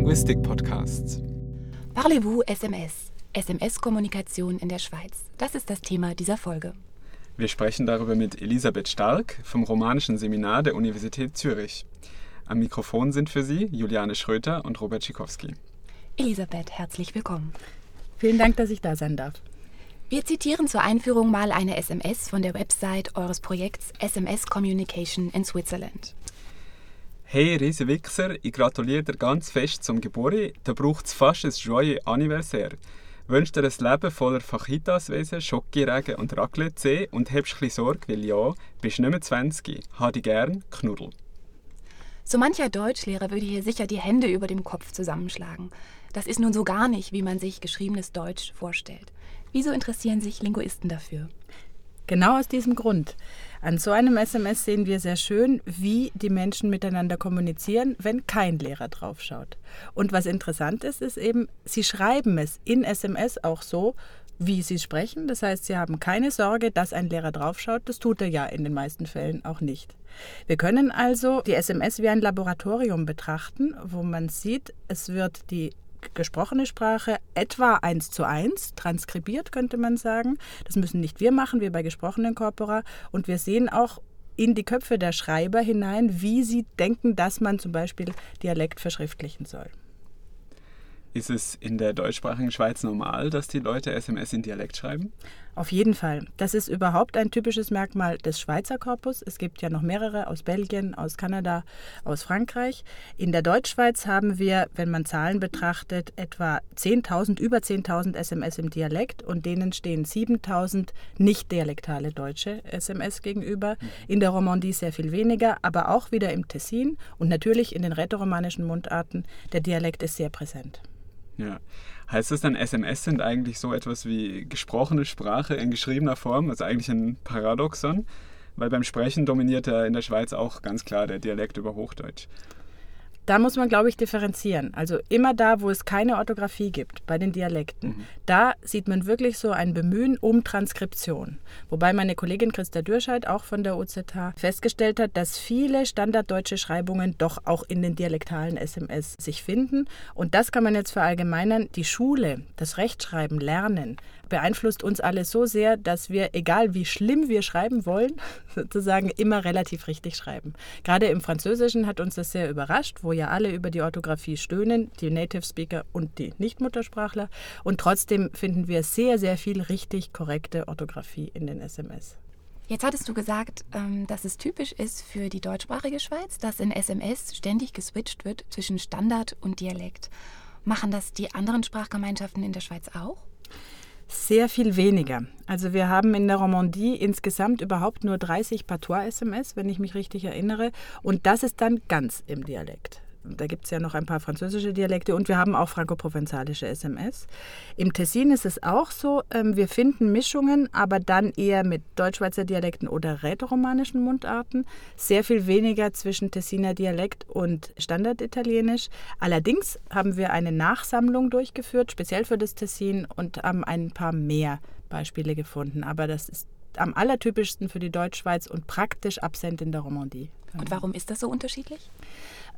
Linguistik Podcasts. Parlez-vous SMS? SMS-Kommunikation in der Schweiz. Das ist das Thema dieser Folge. Wir sprechen darüber mit Elisabeth Stark vom Romanischen Seminar der Universität Zürich. Am Mikrofon sind für Sie Juliane Schröter und Robert Schikowski. Elisabeth, herzlich willkommen. Vielen Dank, dass ich da sein darf. Wir zitieren zur Einführung mal eine SMS von der Website eures Projekts SMS Communication in Switzerland. Hey Riese Wichser, ich gratuliere dir ganz fest zum Geburt. Da braucht es fast ein joyeux Anniversaire. Wünsch dir ein Leben voller Fajitaswesen, Schokiregen und Raclette und hebst ein Sorge, weil ja, bist nicht mehr 20. Ha dich gern, Knuddel. So mancher Deutschlehrer würde hier sicher die Hände über dem Kopf zusammenschlagen. Das ist nun so gar nicht, wie man sich geschriebenes Deutsch vorstellt. Wieso interessieren sich Linguisten dafür? Genau aus diesem Grund. An so einem SMS sehen wir sehr schön, wie die Menschen miteinander kommunizieren, wenn kein Lehrer draufschaut. Und was interessant ist, ist eben, sie schreiben es in SMS auch so, wie sie sprechen. Das heißt, sie haben keine Sorge, dass ein Lehrer draufschaut. Das tut er ja in den meisten Fällen auch nicht. Wir können also die SMS wie ein Laboratorium betrachten, wo man sieht, es wird die gesprochene Sprache etwa eins zu eins, transkribiert könnte man sagen. Das müssen nicht wir machen, wir bei gesprochenen Corpora. Und wir sehen auch in die Köpfe der Schreiber hinein, wie sie denken, dass man zum Beispiel Dialekt verschriftlichen soll. Ist es in der deutschsprachigen Schweiz normal, dass die Leute SMS in Dialekt schreiben? Auf jeden Fall. Das ist überhaupt ein typisches Merkmal des Schweizer Korpus. Es gibt ja noch mehrere aus Belgien, aus Kanada, aus Frankreich. In der Deutschschweiz haben wir, wenn man Zahlen betrachtet, etwa 10.000, über 10.000 SMS im Dialekt und denen stehen 7.000 nicht dialektale deutsche SMS gegenüber. In der Romandie sehr viel weniger, aber auch wieder im Tessin und natürlich in den rätoromanischen Mundarten. Der Dialekt ist sehr präsent. Ja. Heißt das dann, SMS sind eigentlich so etwas wie gesprochene Sprache in geschriebener Form, also eigentlich ein Paradoxon? Weil beim Sprechen dominiert ja in der Schweiz auch ganz klar der Dialekt über Hochdeutsch. Da muss man, glaube ich, differenzieren. Also immer da, wo es keine Orthographie gibt, bei den Dialekten, mhm. da sieht man wirklich so ein Bemühen um Transkription. Wobei meine Kollegin Christa Dürscheid auch von der OZH festgestellt hat, dass viele standarddeutsche Schreibungen doch auch in den dialektalen SMS sich finden. Und das kann man jetzt verallgemeinern. Die Schule, das Rechtschreiben, Lernen, beeinflusst uns alle so sehr, dass wir, egal wie schlimm wir schreiben wollen, sozusagen immer relativ richtig schreiben. Gerade im Französischen hat uns das sehr überrascht, wo ja alle über die Orthographie stöhnen, die Native Speaker und die Nichtmuttersprachler. Und trotzdem finden wir sehr, sehr viel richtig korrekte Orthographie in den SMS. Jetzt hattest du gesagt, ähm, dass es typisch ist für die deutschsprachige Schweiz, dass in SMS ständig geswitcht wird zwischen Standard und Dialekt. Machen das die anderen Sprachgemeinschaften in der Schweiz auch? Sehr viel weniger. Also wir haben in der Romandie insgesamt überhaupt nur 30 Patois-SMS, wenn ich mich richtig erinnere. Und das ist dann ganz im Dialekt. Da gibt es ja noch ein paar französische Dialekte und wir haben auch frankoprovenzalische SMS. Im Tessin ist es auch so, ähm, wir finden Mischungen, aber dann eher mit Deutschschweizer Dialekten oder rätoromanischen Mundarten. Sehr viel weniger zwischen Tessiner Dialekt und Standarditalienisch. Allerdings haben wir eine Nachsammlung durchgeführt, speziell für das Tessin, und haben ein paar mehr Beispiele gefunden. Aber das ist am allertypischsten für die Deutschschweiz und praktisch absent in der Romandie. Und warum ist das so unterschiedlich?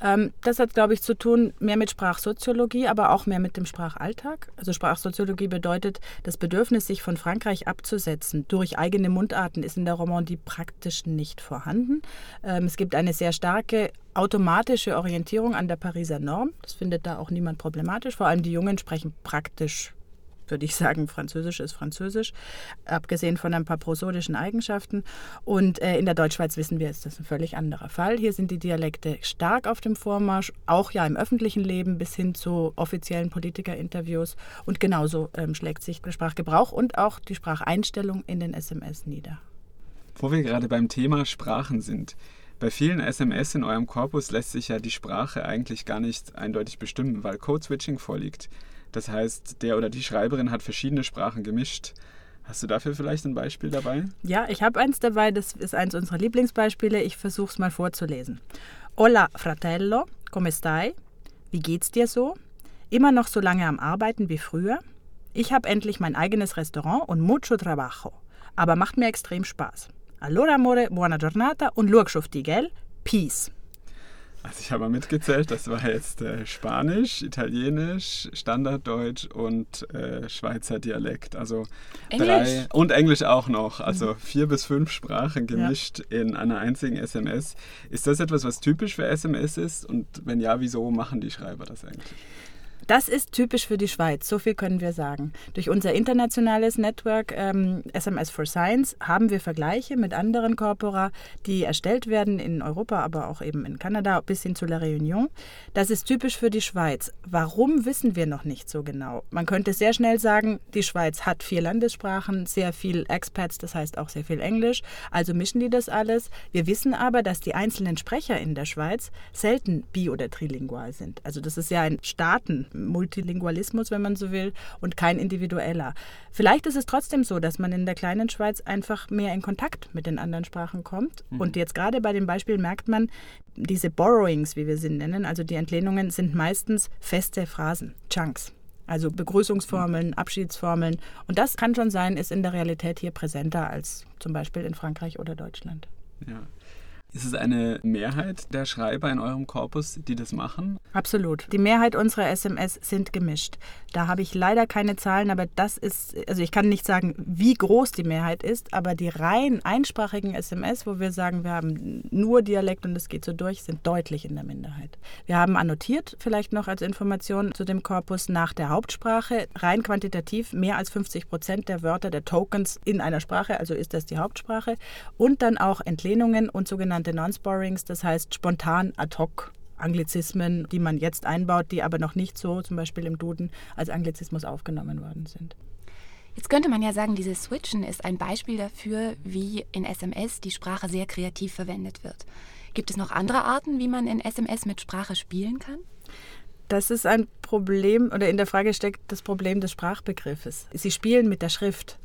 Ähm, das hat, glaube ich, zu tun mehr mit Sprachsoziologie, aber auch mehr mit dem Sprachalltag. Also Sprachsoziologie bedeutet, das Bedürfnis, sich von Frankreich abzusetzen durch eigene Mundarten, ist in der Romandie praktisch nicht vorhanden. Ähm, es gibt eine sehr starke automatische Orientierung an der Pariser Norm. Das findet da auch niemand problematisch. Vor allem die Jungen sprechen praktisch würde ich sagen, Französisch ist Französisch, abgesehen von ein paar prosodischen Eigenschaften. Und äh, in der Deutschschweiz wissen wir, ist das ein völlig anderer Fall. Hier sind die Dialekte stark auf dem Vormarsch, auch ja im öffentlichen Leben bis hin zu offiziellen Politikerinterviews. Und genauso ähm, schlägt sich der Sprachgebrauch und auch die Spracheinstellung in den SMS nieder. Wo wir gerade beim Thema Sprachen sind. Bei vielen SMS in eurem Korpus lässt sich ja die Sprache eigentlich gar nicht eindeutig bestimmen, weil Code-Switching vorliegt. Das heißt, der oder die Schreiberin hat verschiedene Sprachen gemischt. Hast du dafür vielleicht ein Beispiel dabei? Ja, ich habe eins dabei. Das ist eins unserer Lieblingsbeispiele. Ich versuche es mal vorzulesen. Hola, fratello, come stai? Wie geht's dir so? Immer noch so lange am Arbeiten wie früher? Ich habe endlich mein eigenes Restaurant und mucho trabajo. Aber macht mir extrem Spaß. Allora, amore, buona giornata und die, gell? Peace. Also ich habe mal mitgezählt, das war jetzt äh, Spanisch, Italienisch, Standarddeutsch und äh, Schweizer Dialekt. Also Englisch? drei und Englisch auch noch. Also vier bis fünf Sprachen gemischt ja. in einer einzigen SMS. Ist das etwas, was typisch für SMS ist? Und wenn ja, wieso machen die Schreiber das eigentlich? Das ist typisch für die Schweiz, so viel können wir sagen. Durch unser internationales Network ähm, SMS for Science haben wir Vergleiche mit anderen Corpora, die erstellt werden in Europa, aber auch eben in Kanada bis hin zu La Réunion. Das ist typisch für die Schweiz. Warum wissen wir noch nicht so genau? Man könnte sehr schnell sagen, die Schweiz hat vier Landessprachen, sehr viel Expats, das heißt auch sehr viel Englisch, also mischen die das alles. Wir wissen aber, dass die einzelnen Sprecher in der Schweiz selten bi- oder trilingual sind. Also das ist ja ein Staaten Multilingualismus, wenn man so will, und kein individueller. Vielleicht ist es trotzdem so, dass man in der kleinen Schweiz einfach mehr in Kontakt mit den anderen Sprachen kommt. Mhm. Und jetzt gerade bei dem Beispiel merkt man, diese Borrowings, wie wir sie nennen, also die Entlehnungen, sind meistens feste Phrasen, Chunks. Also Begrüßungsformeln, mhm. Abschiedsformeln. Und das kann schon sein, ist in der Realität hier präsenter als zum Beispiel in Frankreich oder Deutschland. Ja. Ist es eine Mehrheit der Schreiber in eurem Korpus, die das machen? Absolut. Die Mehrheit unserer SMS sind gemischt. Da habe ich leider keine Zahlen, aber das ist, also ich kann nicht sagen, wie groß die Mehrheit ist, aber die rein einsprachigen SMS, wo wir sagen, wir haben nur Dialekt und es geht so durch, sind deutlich in der Minderheit. Wir haben annotiert, vielleicht noch als Information zu dem Korpus nach der Hauptsprache, rein quantitativ mehr als 50 Prozent der Wörter, der Tokens in einer Sprache, also ist das die Hauptsprache, und dann auch Entlehnungen und sogenannte sogenannte Non-Sparings, das heißt spontan ad hoc Anglizismen, die man jetzt einbaut, die aber noch nicht so zum Beispiel im Duden als Anglizismus aufgenommen worden sind. Jetzt könnte man ja sagen, dieses Switchen ist ein Beispiel dafür, wie in SMS die Sprache sehr kreativ verwendet wird. Gibt es noch andere Arten, wie man in SMS mit Sprache spielen kann? Das ist ein Problem, oder in der Frage steckt das Problem des Sprachbegriffes. Sie spielen mit der Schrift.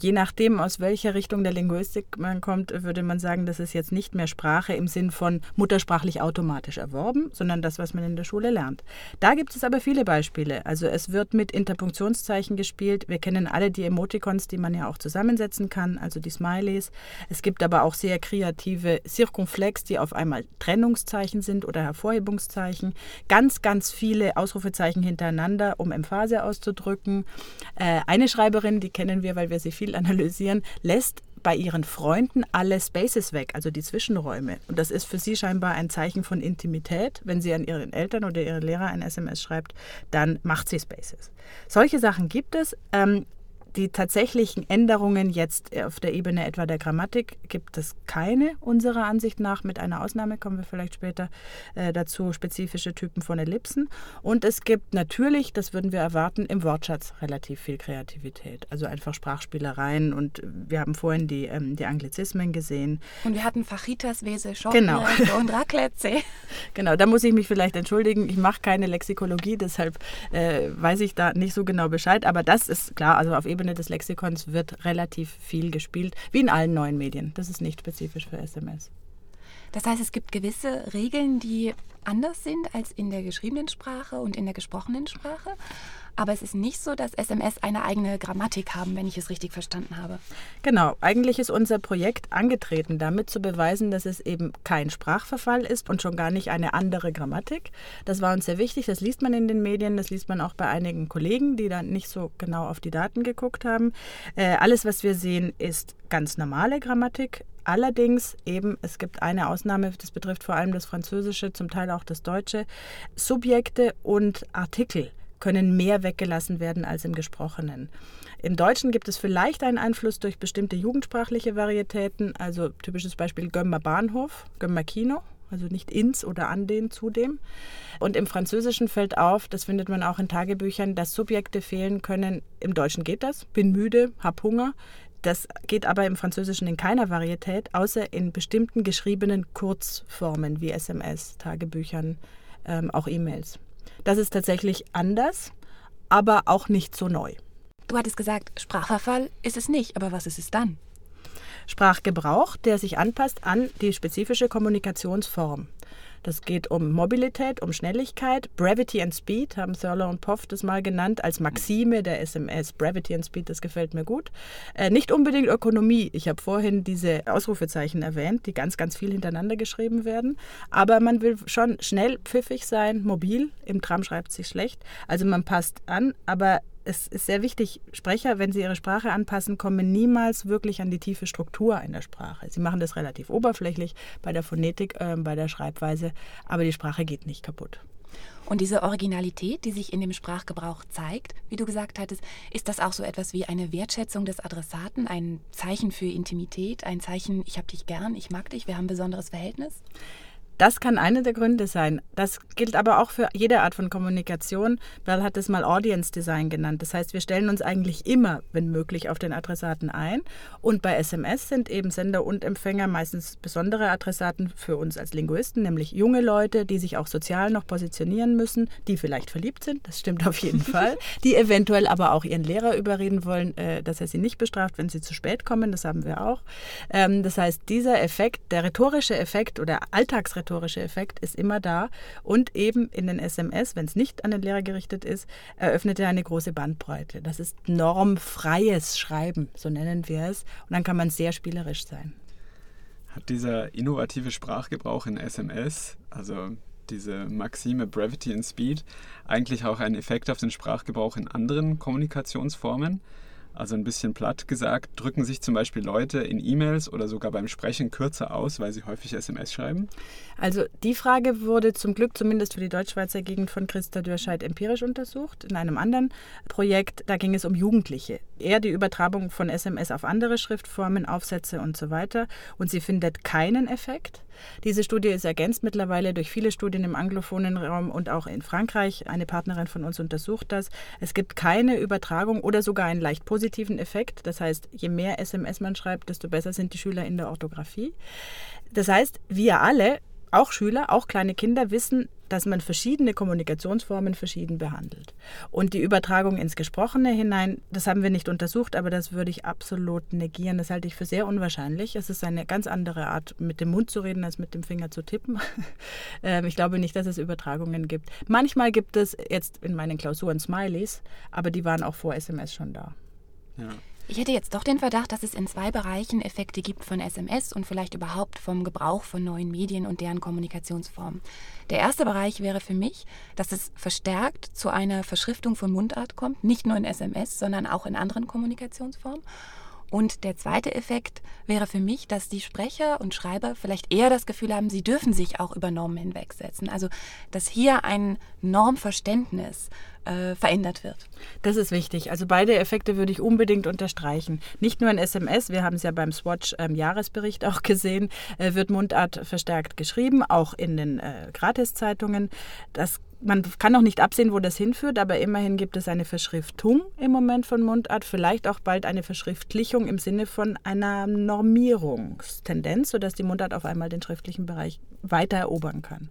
Je nachdem, aus welcher Richtung der Linguistik man kommt, würde man sagen, das ist jetzt nicht mehr Sprache im Sinn von muttersprachlich automatisch erworben, sondern das, was man in der Schule lernt. Da gibt es aber viele Beispiele. Also es wird mit Interpunktionszeichen gespielt. Wir kennen alle die Emoticons, die man ja auch zusammensetzen kann, also die Smileys. Es gibt aber auch sehr kreative Circumflex, die auf einmal Trennungszeichen sind oder Hervorhebungszeichen. Ganz, ganz viele Ausrufezeichen hintereinander, um Emphase auszudrücken. Äh, eine Schreiberin, die kennen wir, weil wir sie viel viel analysieren, lässt bei ihren Freunden alle Spaces weg, also die Zwischenräume. Und das ist für sie scheinbar ein Zeichen von Intimität. Wenn sie an ihren Eltern oder ihren Lehrer ein SMS schreibt, dann macht sie Spaces. Solche Sachen gibt es. Ähm, die tatsächlichen Änderungen jetzt auf der Ebene etwa der Grammatik gibt es keine unserer Ansicht nach. Mit einer Ausnahme kommen wir vielleicht später äh, dazu, spezifische Typen von Ellipsen. Und es gibt natürlich, das würden wir erwarten, im Wortschatz relativ viel Kreativität. Also einfach Sprachspielereien und wir haben vorhin die, ähm, die Anglizismen gesehen. Und wir hatten Fajitas, Wese, Schoppen genau. und Raclette. genau, da muss ich mich vielleicht entschuldigen. Ich mache keine Lexikologie, deshalb äh, weiß ich da nicht so genau Bescheid. Aber das ist klar, also auf Ebene Ebene des Lexikons wird relativ viel gespielt, wie in allen neuen Medien. Das ist nicht spezifisch für SMS. Das heißt, es gibt gewisse Regeln, die anders sind als in der geschriebenen Sprache und in der gesprochenen Sprache. Aber es ist nicht so, dass SMS eine eigene Grammatik haben, wenn ich es richtig verstanden habe. Genau, eigentlich ist unser Projekt angetreten, damit zu beweisen, dass es eben kein Sprachverfall ist und schon gar nicht eine andere Grammatik. Das war uns sehr wichtig, das liest man in den Medien, das liest man auch bei einigen Kollegen, die dann nicht so genau auf die Daten geguckt haben. Äh, alles, was wir sehen, ist ganz normale Grammatik, Allerdings eben, es gibt eine Ausnahme, das betrifft vor allem das Französische, zum Teil auch das Deutsche, Subjekte und Artikel können mehr weggelassen werden als im Gesprochenen. Im Deutschen gibt es vielleicht einen Einfluss durch bestimmte jugendsprachliche Varietäten, also typisches Beispiel Gömmer Bahnhof, Gömmer Kino, also nicht ins oder an den zudem. Und im Französischen fällt auf, das findet man auch in Tagebüchern, dass Subjekte fehlen können. Im Deutschen geht das, bin müde, hab Hunger. Das geht aber im Französischen in keiner Varietät, außer in bestimmten geschriebenen Kurzformen wie SMS, Tagebüchern, ähm, auch E-Mails. Das ist tatsächlich anders, aber auch nicht so neu. Du hattest gesagt, Sprachverfall ist es nicht, aber was ist es dann? Sprachgebrauch, der sich anpasst an die spezifische Kommunikationsform. Das geht um Mobilität, um Schnelligkeit. Brevity and Speed haben Thurlow und Poff das mal genannt als Maxime der SMS. Brevity and Speed, das gefällt mir gut. Äh, nicht unbedingt Ökonomie. Ich habe vorhin diese Ausrufezeichen erwähnt, die ganz, ganz viel hintereinander geschrieben werden. Aber man will schon schnell, pfiffig sein, mobil. Im Tram schreibt sich schlecht. Also man passt an, aber es ist sehr wichtig, Sprecher, wenn sie ihre Sprache anpassen, kommen niemals wirklich an die tiefe Struktur in der Sprache. Sie machen das relativ oberflächlich bei der Phonetik, äh, bei der Schreibweise, aber die Sprache geht nicht kaputt. Und diese Originalität, die sich in dem Sprachgebrauch zeigt, wie du gesagt hattest, ist das auch so etwas wie eine Wertschätzung des Adressaten, ein Zeichen für Intimität, ein Zeichen, ich habe dich gern, ich mag dich, wir haben ein besonderes Verhältnis? Das kann einer der Gründe sein. Das gilt aber auch für jede Art von Kommunikation. Bell hat es mal Audience Design genannt. Das heißt, wir stellen uns eigentlich immer, wenn möglich, auf den Adressaten ein. Und bei SMS sind eben Sender und Empfänger meistens besondere Adressaten für uns als Linguisten, nämlich junge Leute, die sich auch sozial noch positionieren müssen, die vielleicht verliebt sind, das stimmt auf jeden Fall, die eventuell aber auch ihren Lehrer überreden wollen, äh, dass er sie nicht bestraft, wenn sie zu spät kommen. Das haben wir auch. Ähm, das heißt, dieser Effekt, der rhetorische Effekt oder Alltagsrhetorik, rhetorische Effekt ist immer da. Und eben in den SMS, wenn es nicht an den Lehrer gerichtet ist, eröffnet er eine große Bandbreite. Das ist normfreies Schreiben, so nennen wir es. Und dann kann man sehr spielerisch sein. Hat dieser innovative Sprachgebrauch in SMS, also diese Maxime Brevity and Speed, eigentlich auch einen Effekt auf den Sprachgebrauch in anderen Kommunikationsformen? Also ein bisschen platt gesagt, drücken sich zum Beispiel Leute in E-Mails oder sogar beim Sprechen kürzer aus, weil sie häufig SMS schreiben? Also die Frage wurde zum Glück zumindest für die Deutschschweizer Gegend von Christa Dürscheid empirisch untersucht. In einem anderen Projekt, da ging es um Jugendliche. Eher die Übertragung von SMS auf andere Schriftformen, Aufsätze und so weiter. Und sie findet keinen Effekt. Diese Studie ist ergänzt mittlerweile durch viele Studien im anglophonen Raum und auch in Frankreich. Eine Partnerin von uns untersucht das. Es gibt keine Übertragung oder sogar einen leicht positiven Effekt. Das heißt, je mehr SMS man schreibt, desto besser sind die Schüler in der Orthographie. Das heißt, wir alle auch Schüler, auch kleine Kinder wissen, dass man verschiedene Kommunikationsformen verschieden behandelt. Und die Übertragung ins Gesprochene hinein, das haben wir nicht untersucht, aber das würde ich absolut negieren. Das halte ich für sehr unwahrscheinlich. Es ist eine ganz andere Art, mit dem Mund zu reden, als mit dem Finger zu tippen. Ähm, ich glaube nicht, dass es Übertragungen gibt. Manchmal gibt es jetzt in meinen Klausuren Smileys, aber die waren auch vor SMS schon da. Ja. Ich hätte jetzt doch den Verdacht, dass es in zwei Bereichen Effekte gibt von SMS und vielleicht überhaupt vom Gebrauch von neuen Medien und deren Kommunikationsformen. Der erste Bereich wäre für mich, dass es verstärkt zu einer Verschriftung von Mundart kommt, nicht nur in SMS, sondern auch in anderen Kommunikationsformen. Und der zweite Effekt wäre für mich, dass die Sprecher und Schreiber vielleicht eher das Gefühl haben, sie dürfen sich auch über Normen hinwegsetzen. Also, dass hier ein Normverständnis äh, verändert wird. Das ist wichtig. Also beide Effekte würde ich unbedingt unterstreichen. Nicht nur in SMS, wir haben es ja beim Swatch-Jahresbericht ähm, auch gesehen, äh, wird Mundart verstärkt geschrieben, auch in den äh, Gratiszeitungen. Das man kann noch nicht absehen, wo das hinführt, aber immerhin gibt es eine Verschriftung im Moment von Mundart, vielleicht auch bald eine Verschriftlichung im Sinne von einer Normierungstendenz, sodass die Mundart auf einmal den schriftlichen Bereich weiter erobern kann.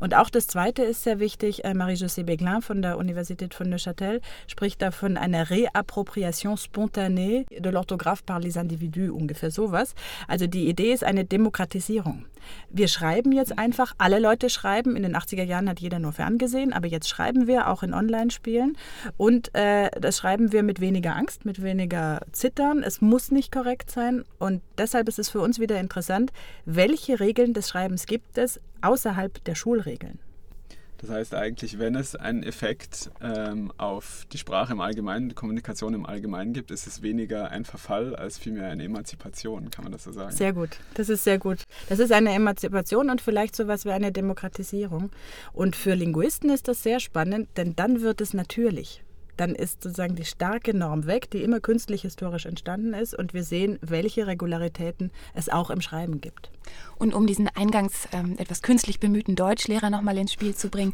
Und auch das Zweite ist sehr wichtig. Äh, Marie-Josée Beglin von der Universität von Neuchâtel spricht da von einer Réappropriation spontanée de l'orthographe par les individus, ungefähr sowas. Also die Idee ist eine Demokratisierung. Wir schreiben jetzt einfach, alle Leute schreiben. In den 80er Jahren hat jeder nur ferngesehen, aber jetzt schreiben wir auch in Online-Spielen. Und äh, das schreiben wir mit weniger Angst, mit weniger Zittern. Es muss nicht korrekt sein. Und deshalb ist es für uns wieder interessant, welche Regeln des Schreibens gibt es außerhalb der Schulregeln. Das heißt eigentlich, wenn es einen Effekt ähm, auf die Sprache im Allgemeinen, die Kommunikation im Allgemeinen gibt, ist es weniger ein Verfall als vielmehr eine Emanzipation, kann man das so sagen? Sehr gut, das ist sehr gut. Das ist eine Emanzipation und vielleicht so etwas wie eine Demokratisierung. Und für Linguisten ist das sehr spannend, denn dann wird es natürlich dann ist sozusagen die starke Norm weg, die immer künstlich historisch entstanden ist und wir sehen, welche Regularitäten es auch im Schreiben gibt. Und um diesen eingangs ähm, etwas künstlich bemühten Deutschlehrer nochmal ins Spiel zu bringen,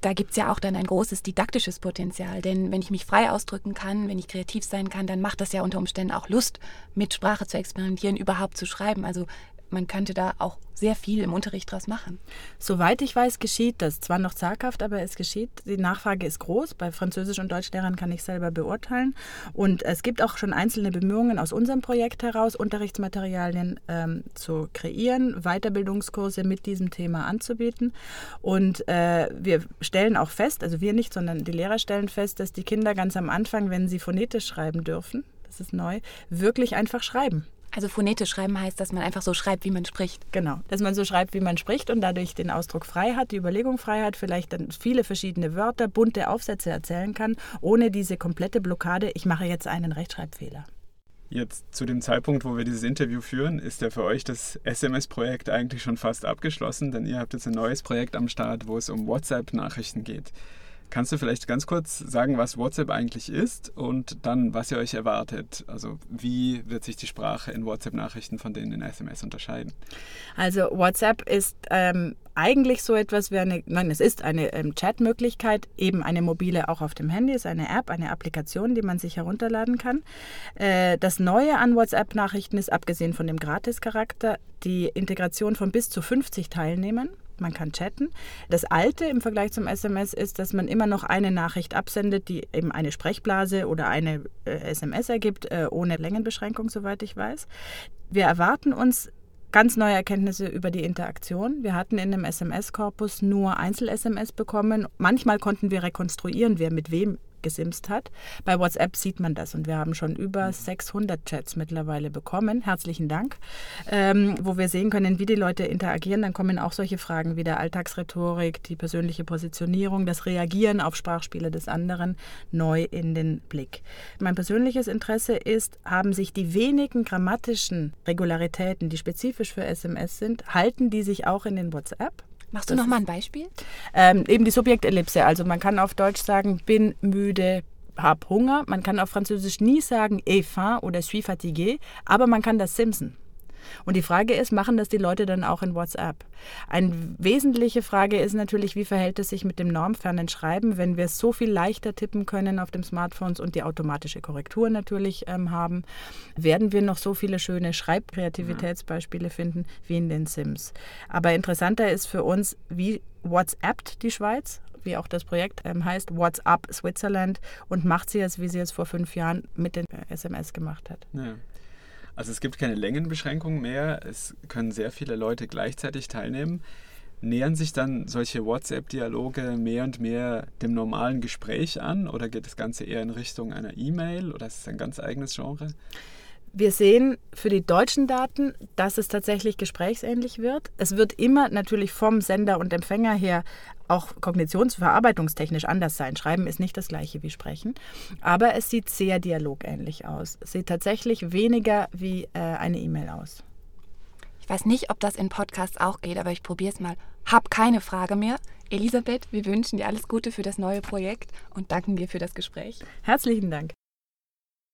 da gibt es ja auch dann ein großes didaktisches Potenzial. Denn wenn ich mich frei ausdrücken kann, wenn ich kreativ sein kann, dann macht das ja unter Umständen auch Lust, mit Sprache zu experimentieren, überhaupt zu schreiben. Also man könnte da auch sehr viel im Unterricht draus machen. Soweit ich weiß, geschieht das. Zwar noch zaghaft, aber es geschieht. Die Nachfrage ist groß. Bei Französisch- und Deutschlehrern kann ich selber beurteilen. Und es gibt auch schon einzelne Bemühungen aus unserem Projekt heraus, Unterrichtsmaterialien ähm, zu kreieren, Weiterbildungskurse mit diesem Thema anzubieten. Und äh, wir stellen auch fest, also wir nicht, sondern die Lehrer stellen fest, dass die Kinder ganz am Anfang, wenn sie phonetisch schreiben dürfen, das ist neu, wirklich einfach schreiben. Also phonetisch schreiben heißt, dass man einfach so schreibt, wie man spricht. Genau, dass man so schreibt, wie man spricht und dadurch den Ausdruck frei hat, die Überlegung frei hat, vielleicht dann viele verschiedene Wörter, bunte Aufsätze erzählen kann, ohne diese komplette Blockade, ich mache jetzt einen Rechtschreibfehler. Jetzt zu dem Zeitpunkt, wo wir dieses Interview führen, ist ja für euch das SMS-Projekt eigentlich schon fast abgeschlossen, denn ihr habt jetzt ein neues Projekt am Start, wo es um WhatsApp-Nachrichten geht. Kannst du vielleicht ganz kurz sagen, was WhatsApp eigentlich ist und dann, was ihr euch erwartet? Also wie wird sich die Sprache in WhatsApp-Nachrichten von denen in SMS unterscheiden? Also WhatsApp ist ähm, eigentlich so etwas wie eine, nein, es ist eine ähm, Chatmöglichkeit, eben eine mobile auch auf dem Handy, ist eine App, eine Applikation, die man sich herunterladen kann. Äh, das Neue an WhatsApp-Nachrichten ist, abgesehen von dem Gratis-Charakter, die Integration von bis zu 50 Teilnehmern man kann chatten. Das Alte im Vergleich zum SMS ist, dass man immer noch eine Nachricht absendet, die eben eine Sprechblase oder eine äh, SMS ergibt, äh, ohne Längenbeschränkung, soweit ich weiß. Wir erwarten uns ganz neue Erkenntnisse über die Interaktion. Wir hatten in dem SMS-Korpus nur Einzel-SMS bekommen. Manchmal konnten wir rekonstruieren, wer mit wem gesimst hat. Bei WhatsApp sieht man das und wir haben schon über 600 Chats mittlerweile bekommen. Herzlichen Dank. Ähm, wo wir sehen können, wie die Leute interagieren. Dann kommen auch solche Fragen wie der Alltagsrhetorik, die persönliche Positionierung, das Reagieren auf Sprachspiele des anderen neu in den Blick. Mein persönliches Interesse ist, haben sich die wenigen grammatischen Regularitäten, die spezifisch für SMS sind, halten die sich auch in den WhatsApp? Machst du noch mal ein Beispiel? Ähm, eben die Subjektellipse. Also man kann auf Deutsch sagen, bin müde, hab Hunger. Man kann auf Französisch nie sagen, et faim oder suis fatigué, aber man kann das Simpson. Und die Frage ist, machen das die Leute dann auch in WhatsApp? Eine wesentliche Frage ist natürlich, wie verhält es sich mit dem normfernen Schreiben, wenn wir so viel leichter tippen können auf dem Smartphones und die automatische Korrektur natürlich ähm, haben? Werden wir noch so viele schöne Schreibkreativitätsbeispiele finden wie in den Sims? Aber interessanter ist für uns, wie WhatsAppt die Schweiz wie auch das Projekt ähm, heißt, WhatsApp Switzerland und macht sie es, wie sie es vor fünf Jahren mit den SMS gemacht hat. Ja. Also es gibt keine Längenbeschränkung mehr, es können sehr viele Leute gleichzeitig teilnehmen. Nähern sich dann solche WhatsApp-Dialoge mehr und mehr dem normalen Gespräch an oder geht das Ganze eher in Richtung einer E-Mail oder ist es ein ganz eigenes Genre? Wir sehen für die deutschen Daten, dass es tatsächlich gesprächsähnlich wird. Es wird immer natürlich vom Sender und Empfänger her auch kognitionsverarbeitungstechnisch anders sein. Schreiben ist nicht das gleiche wie Sprechen, aber es sieht sehr dialogähnlich aus. Es sieht tatsächlich weniger wie äh, eine E-Mail aus. Ich weiß nicht, ob das in Podcasts auch geht, aber ich probiere es mal. Hab keine Frage mehr. Elisabeth, wir wünschen dir alles Gute für das neue Projekt und danken dir für das Gespräch. Herzlichen Dank.